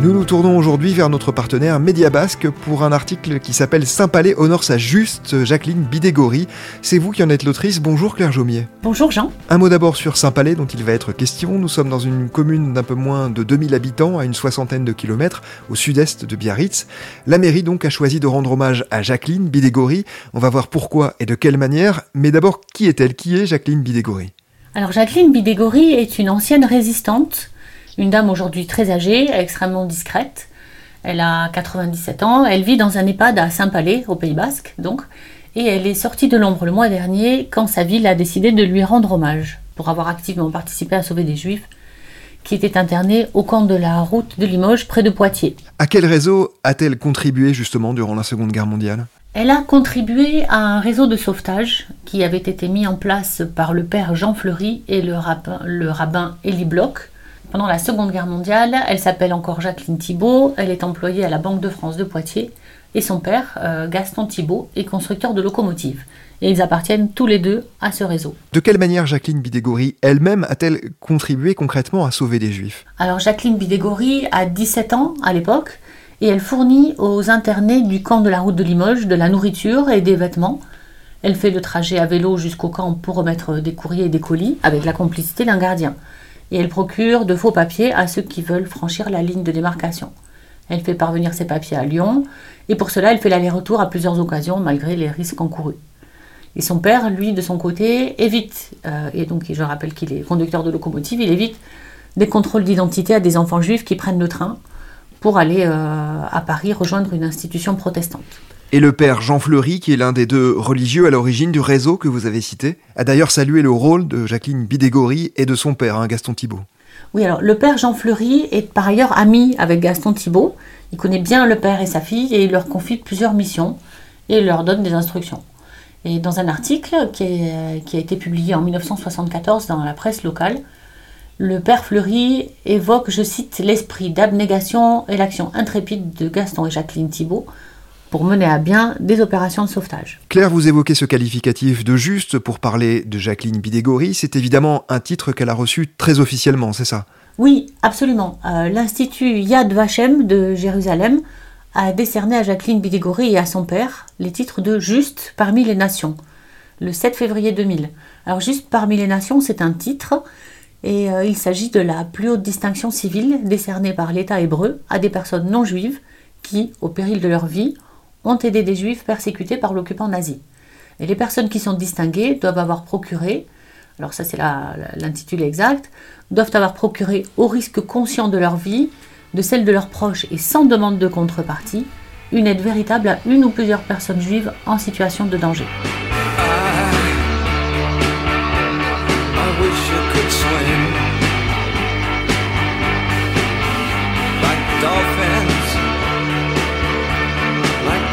Nous nous tournons aujourd'hui vers notre partenaire Média Basque pour un article qui s'appelle Saint-Palais honore sa juste Jacqueline Bidégory. C'est vous qui en êtes l'autrice. Bonjour Claire Jaumier. Bonjour Jean. Un mot d'abord sur Saint-Palais dont il va être question. Nous sommes dans une commune d'un peu moins de 2000 habitants à une soixantaine de kilomètres au sud-est de Biarritz. La mairie donc a choisi de rendre hommage à Jacqueline Bidégory. On va voir pourquoi et de quelle manière. Mais d'abord, qui est-elle? Qui est Jacqueline Bidégory Alors Jacqueline Bidégory est une ancienne résistante une dame aujourd'hui très âgée, extrêmement discrète. Elle a 97 ans. Elle vit dans un EHPAD à Saint-Palais, au Pays Basque, donc. Et elle est sortie de l'ombre le mois dernier quand sa ville a décidé de lui rendre hommage pour avoir activement participé à sauver des juifs qui étaient internés au camp de la route de Limoges près de Poitiers. À quel réseau a-t-elle contribué justement durant la Seconde Guerre mondiale? Elle a contribué à un réseau de sauvetage qui avait été mis en place par le père Jean Fleury et le rabbin, le rabbin Elie Bloch pendant la Seconde Guerre mondiale, elle s'appelle encore Jacqueline Thibault, elle est employée à la Banque de France de Poitiers et son père, euh, Gaston Thibault, est constructeur de locomotives. Et ils appartiennent tous les deux à ce réseau. De quelle manière Jacqueline Bidégory elle-même a-t-elle contribué concrètement à sauver des juifs? Alors Jacqueline Bidégory a 17 ans à l'époque et elle fournit aux internés du camp de la route de Limoges de la nourriture et des vêtements. Elle fait le trajet à vélo jusqu'au camp pour remettre des courriers et des colis avec la complicité d'un gardien et elle procure de faux papiers à ceux qui veulent franchir la ligne de démarcation. Elle fait parvenir ses papiers à Lyon, et pour cela elle fait l'aller-retour à plusieurs occasions malgré les risques encourus. Et son père, lui, de son côté, évite, euh, et donc je rappelle qu'il est conducteur de locomotive, il évite des contrôles d'identité à des enfants juifs qui prennent le train pour aller euh, à Paris rejoindre une institution protestante. Et le père Jean Fleury, qui est l'un des deux religieux à l'origine du réseau que vous avez cité, a d'ailleurs salué le rôle de Jacqueline Bidégory et de son père, hein, Gaston Thibault. Oui, alors le père Jean Fleury est par ailleurs ami avec Gaston Thibault. Il connaît bien le père et sa fille et il leur confie plusieurs missions et leur donne des instructions. Et dans un article qui, qui a été publié en 1974 dans la presse locale, le père Fleury évoque, je cite, l'esprit d'abnégation et l'action intrépide de Gaston et Jacqueline Thibault pour mener à bien des opérations de sauvetage. Claire, vous évoquez ce qualificatif de juste pour parler de Jacqueline Bidégory. C'est évidemment un titre qu'elle a reçu très officiellement, c'est ça? Oui, absolument. Euh, L'Institut Yad Vashem de Jérusalem a décerné à Jacqueline Bidégory et à son père les titres de juste parmi les nations, le 7 février 2000. Alors juste parmi les nations, c'est un titre et euh, il s'agit de la plus haute distinction civile décernée par l'État hébreu à des personnes non juives qui, au péril de leur vie, ont aidé des juifs persécutés par l'occupant nazi. Et les personnes qui sont distinguées doivent avoir procuré, alors ça c'est l'intitulé exact, doivent avoir procuré au risque conscient de leur vie, de celle de leurs proches et sans demande de contrepartie, une aide véritable à une ou plusieurs personnes juives en situation de danger.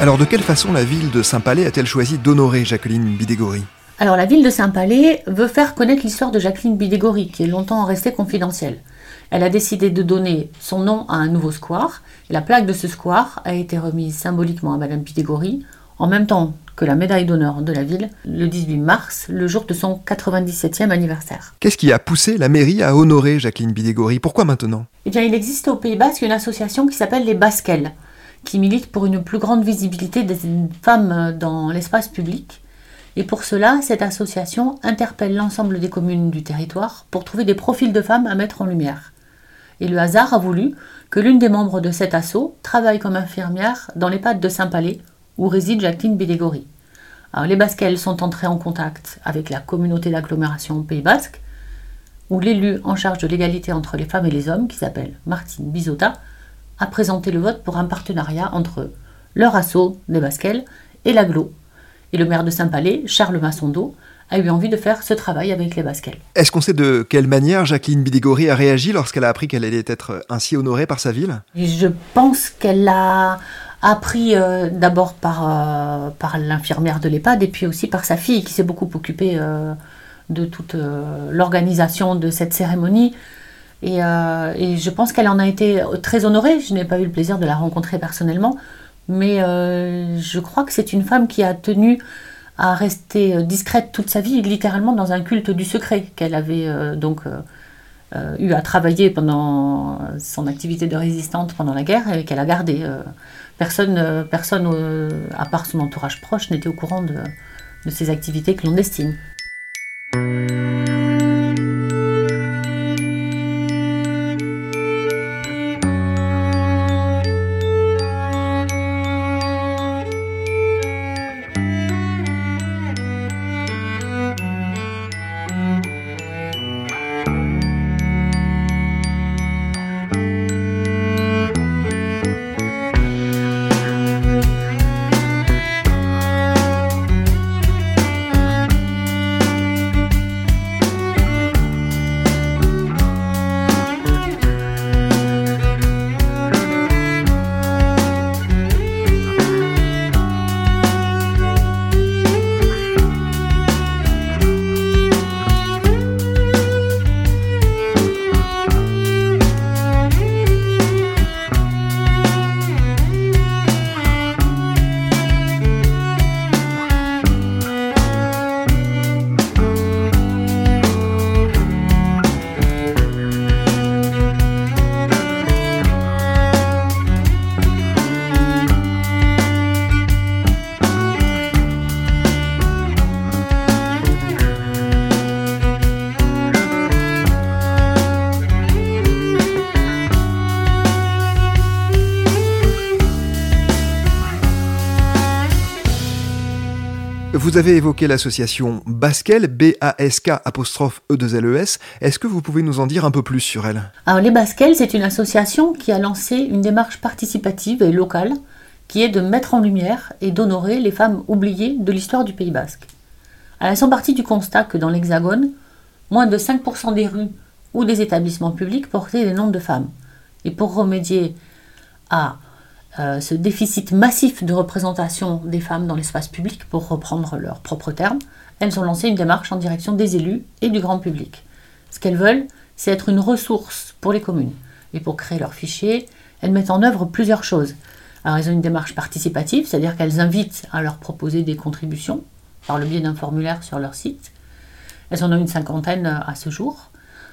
Alors de quelle façon la ville de Saint-Palais a-t-elle choisi d'honorer Jacqueline Bidégory Alors la ville de Saint-Palais veut faire connaître l'histoire de Jacqueline Bidégory, qui est longtemps restée confidentielle. Elle a décidé de donner son nom à un nouveau square. La plaque de ce square a été remise symboliquement à Madame Bidégory en même temps que la médaille d'honneur de la ville le 18 mars, le jour de son 97e anniversaire. Qu'est-ce qui a poussé la mairie à honorer Jacqueline Bidégory Pourquoi maintenant? Eh bien, il existe au Pays Basque une association qui s'appelle les Basquelles, qui milite pour une plus grande visibilité des femmes dans l'espace public. Et pour cela, cette association interpelle l'ensemble des communes du territoire pour trouver des profils de femmes à mettre en lumière. Et le hasard a voulu que l'une des membres de cet assaut travaille comme infirmière dans l'EHPAD de Saint-Palais, où réside Jacqueline Bidégory. Alors, les Basquelles sont entrées en contact avec la communauté d'agglomération Pays Basque, où l'élu en charge de l'égalité entre les femmes et les hommes, qui s'appelle Martine Bizota, a présenté le vote pour un partenariat entre leur assaut des Basquelles et l'aglo. Et le maire de Saint-Palais, Charles Massondo, a eu envie de faire ce travail avec les Basquelles. Est-ce qu'on sait de quelle manière Jacqueline Bidégory a réagi lorsqu'elle a appris qu'elle allait être ainsi honorée par sa ville? Je pense qu'elle a appris euh, d'abord par, euh, par l'infirmière de l'EHPAD et puis aussi par sa fille qui s'est beaucoup occupée euh, de toute l'organisation de cette cérémonie. Et, et je pense qu'elle en a été très honorée. Je n'ai pas eu le plaisir de la rencontrer personnellement, mais je crois que c'est une femme qui a tenu à rester discrète toute sa vie, littéralement dans un culte du secret qu'elle avait donc eu à travailler pendant son activité de résistante pendant la guerre et qu'elle a gardé. Personne, personne à part son entourage proche, n'était au courant de ses activités clandestines. Vous avez évoqué l'association Basquel, B-A-S-K apostrophe E-2-L-E-S. Est-ce que vous pouvez nous en dire un peu plus sur elle? Alors les Basquel, c'est une association qui a lancé une démarche participative et locale qui est de mettre en lumière et d'honorer les femmes oubliées de l'histoire du Pays Basque. Elles sont parties du constat que dans l'Hexagone, moins de 5% des rues ou des établissements publics portaient des noms de femmes. Et pour remédier à euh, ce déficit massif de représentation des femmes dans l'espace public, pour reprendre leurs propres termes, elles ont lancé une démarche en direction des élus et du grand public. Ce qu'elles veulent, c'est être une ressource pour les communes. Et pour créer leur fichier, elles mettent en œuvre plusieurs choses. Alors, elles ont une démarche participative, c'est-à-dire qu'elles invitent à leur proposer des contributions par le biais d'un formulaire sur leur site. Elles en ont une cinquantaine à ce jour.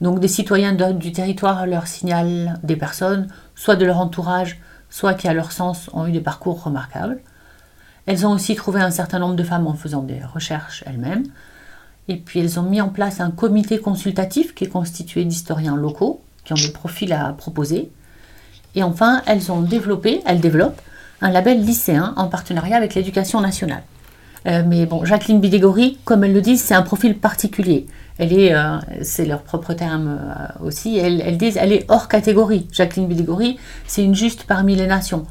Donc, des citoyens du territoire leur signalent des personnes, soit de leur entourage, soit qui à leur sens ont eu des parcours remarquables. Elles ont aussi trouvé un certain nombre de femmes en faisant des recherches elles-mêmes. Et puis elles ont mis en place un comité consultatif qui est constitué d'historiens locaux qui ont des profils à proposer. Et enfin, elles ont développé, elles développent un label lycéen en partenariat avec l'éducation nationale. Euh, mais bon, Jacqueline Bidégory, comme elles le disent, c'est un profil particulier. Elle est, euh, c'est leur propre terme euh, aussi, elles, elles, disent, elle est hors catégorie. Jacqueline Bidégory, c'est une juste parmi les nations.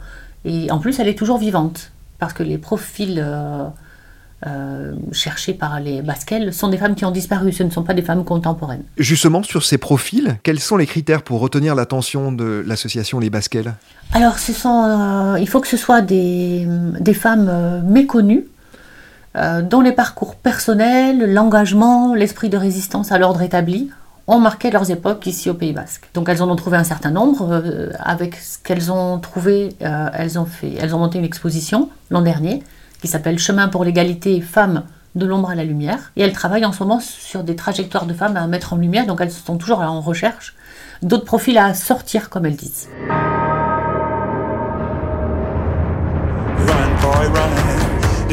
Et en plus, elle est toujours vivante, parce que les profils euh, cherchées par les Basquelles sont des femmes qui ont disparu, ce ne sont pas des femmes contemporaines. Justement, sur ces profils, quels sont les critères pour retenir l'attention de l'association Les Basquelles? Alors, ce sont, il faut que ce soit des, des femmes méconnues, dont les parcours personnels, l'engagement, l'esprit de résistance à l'ordre établi ont marqué leurs époques ici au Pays Basque. Donc elles en ont trouvé un certain nombre. euh, avec ce qu'elles ont trouvé, euh, elles, ont fait, elles ont monté une exposition l'an dernier qui s'appelle Chemin pour l'égalité femmes de l'ombre à la lumière. Et elles travaillent en ce moment sur des trajectoires de femmes à mettre en lumière. Donc elles sont toujours en recherche d'autres profils à sortir, comme elles disent.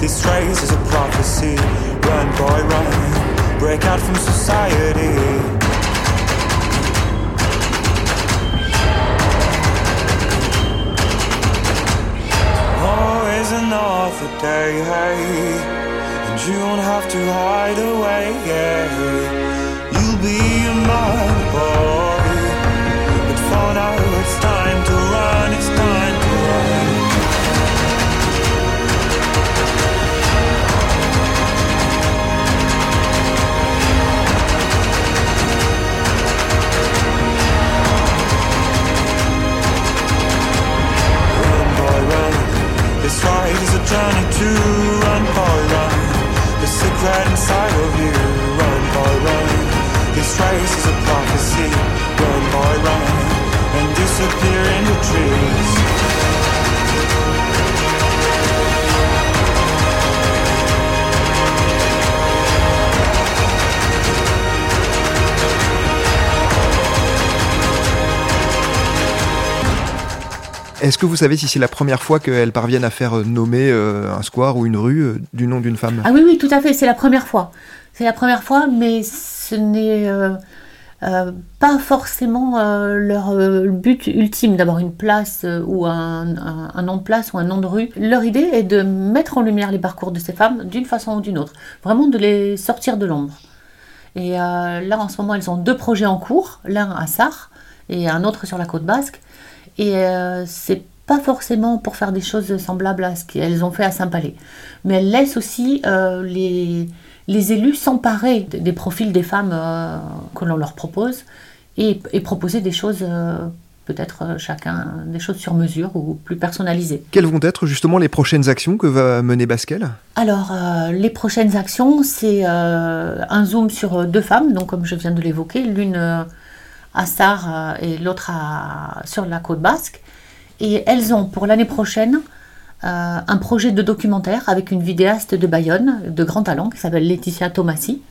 This race is a prophecy. Run, boy, run. Break out from society. Always another day, hey. And you won't have to hide away. You'll be a man, boy. But for now, Est-ce que vous savez si c'est la première fois qu'elles parviennent à faire euh, nommer euh, un square ou une rue euh, du nom d'une femme? Ah oui, oui, tout à fait, c'est la première fois. C'est la première fois, mais ce n'est euh, pas forcément euh, leur euh, but ultime d'avoir une place ou un, un- nom de place ou un nom de rue. Leur idée est de mettre en lumière les parcours de ces femmes d'une façon ou d'une autre, vraiment de les sortir de l'ombre. Et là, en ce moment, elles ont deux projets en cours, l'un à Sarre et un autre sur la côte basque. Et c'est pas forcément pour faire des choses semblables à ce qu'elles ont fait à Saint-Palais. Mais elles laissent aussi les, les élus s'emparer des profils des femmes euh, que l'on leur propose et, et proposer des choses, euh, peut-être euh, chacun, des choses sur mesure ou plus personnalisées. Quelles vont être justement les prochaines actions que va mener Basquel Alors, euh, les prochaines actions, c'est un zoom sur deux femmes, donc comme je viens de l'évoquer, l'une à Sarre et l'autre sur la côte basque. Et elles ont pour l'année prochaine euh, un projet de documentaire avec une vidéaste de Bayonne, de grand talent, qui s'appelle Laetitia Tomassi.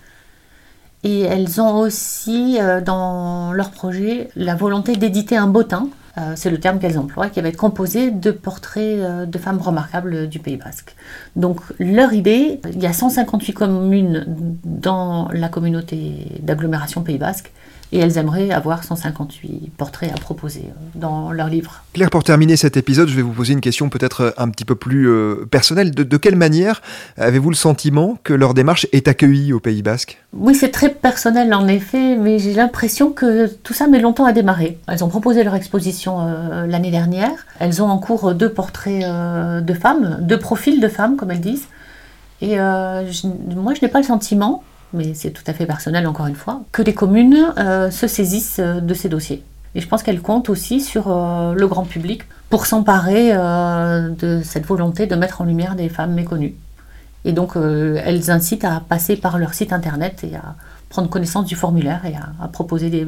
Et elles ont aussi euh, dans leur projet la volonté d'éditer un bottin, euh, c'est le terme qu'elles emploient, qui va être composé de portraits euh, de femmes remarquables du Pays Basque. Donc leur idée, il y a 158 communes dans la communauté d'agglomération Pays Basque, et elles aimeraient avoir 158 portraits à proposer euh, dans leur livre. Claire, pour terminer cet épisode, je vais vous poser une question peut-être un petit peu plus euh, personnelle. De, de quelle manière avez-vous le sentiment que leur démarche est accueillie au Pays Basque? Oui, c'est très personnel en effet, mais j'ai l'impression que tout ça met longtemps à démarrer. Elles ont proposé leur exposition euh, l'année dernière. Elles ont en cours deux portraits euh, de femmes, deux profils de femmes, comme elles disent. Et euh, je- moi, je n'ai pas le sentiment, mais c'est tout à fait personnel encore une fois, que les communes euh, se saisissent euh, de ces dossiers. Et je pense qu'elles comptent aussi sur euh, le grand public pour s'emparer euh, de cette volonté de mettre en lumière des femmes méconnues. Et donc, elles incitent à passer par leur site internet et à prendre connaissance du formulaire et à, à proposer des,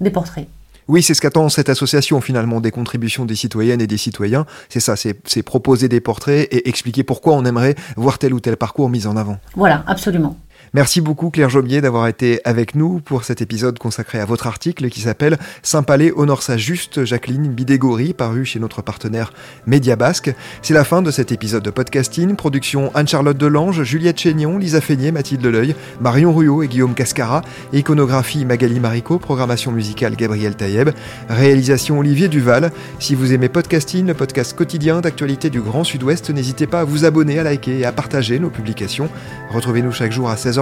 des portraits. Oui, c'est ce qu'attend cette association finalement, des contributions des citoyennes et des citoyens. C'est ça, c'est proposer des portraits et expliquer pourquoi on aimerait voir tel ou tel parcours mis en avant. Voilà, absolument. Merci beaucoup Claire Jomier d'avoir été avec nous pour cet épisode consacré à votre article qui s'appelle Saint-Palais honore sa juste Jacqueline Bidégory, paru chez notre partenaire Média Basque. C'est la fin de cet épisode de podcasting. Production Anne-Charlotte Delange, Juliette Chénion, Lisa Feignet, Mathilde Leuil, Marion Ruot et Guillaume Cascara. Iconographie Magali Marico, programmation musicale Gabriel Taïeb, réalisation Olivier Duval. Si vous aimez podcasting, le podcast quotidien d'actualité du Grand Sud-Ouest, n'hésitez pas à vous abonner, à liker et à partager nos publications. Retrouvez-nous chaque jour à 16h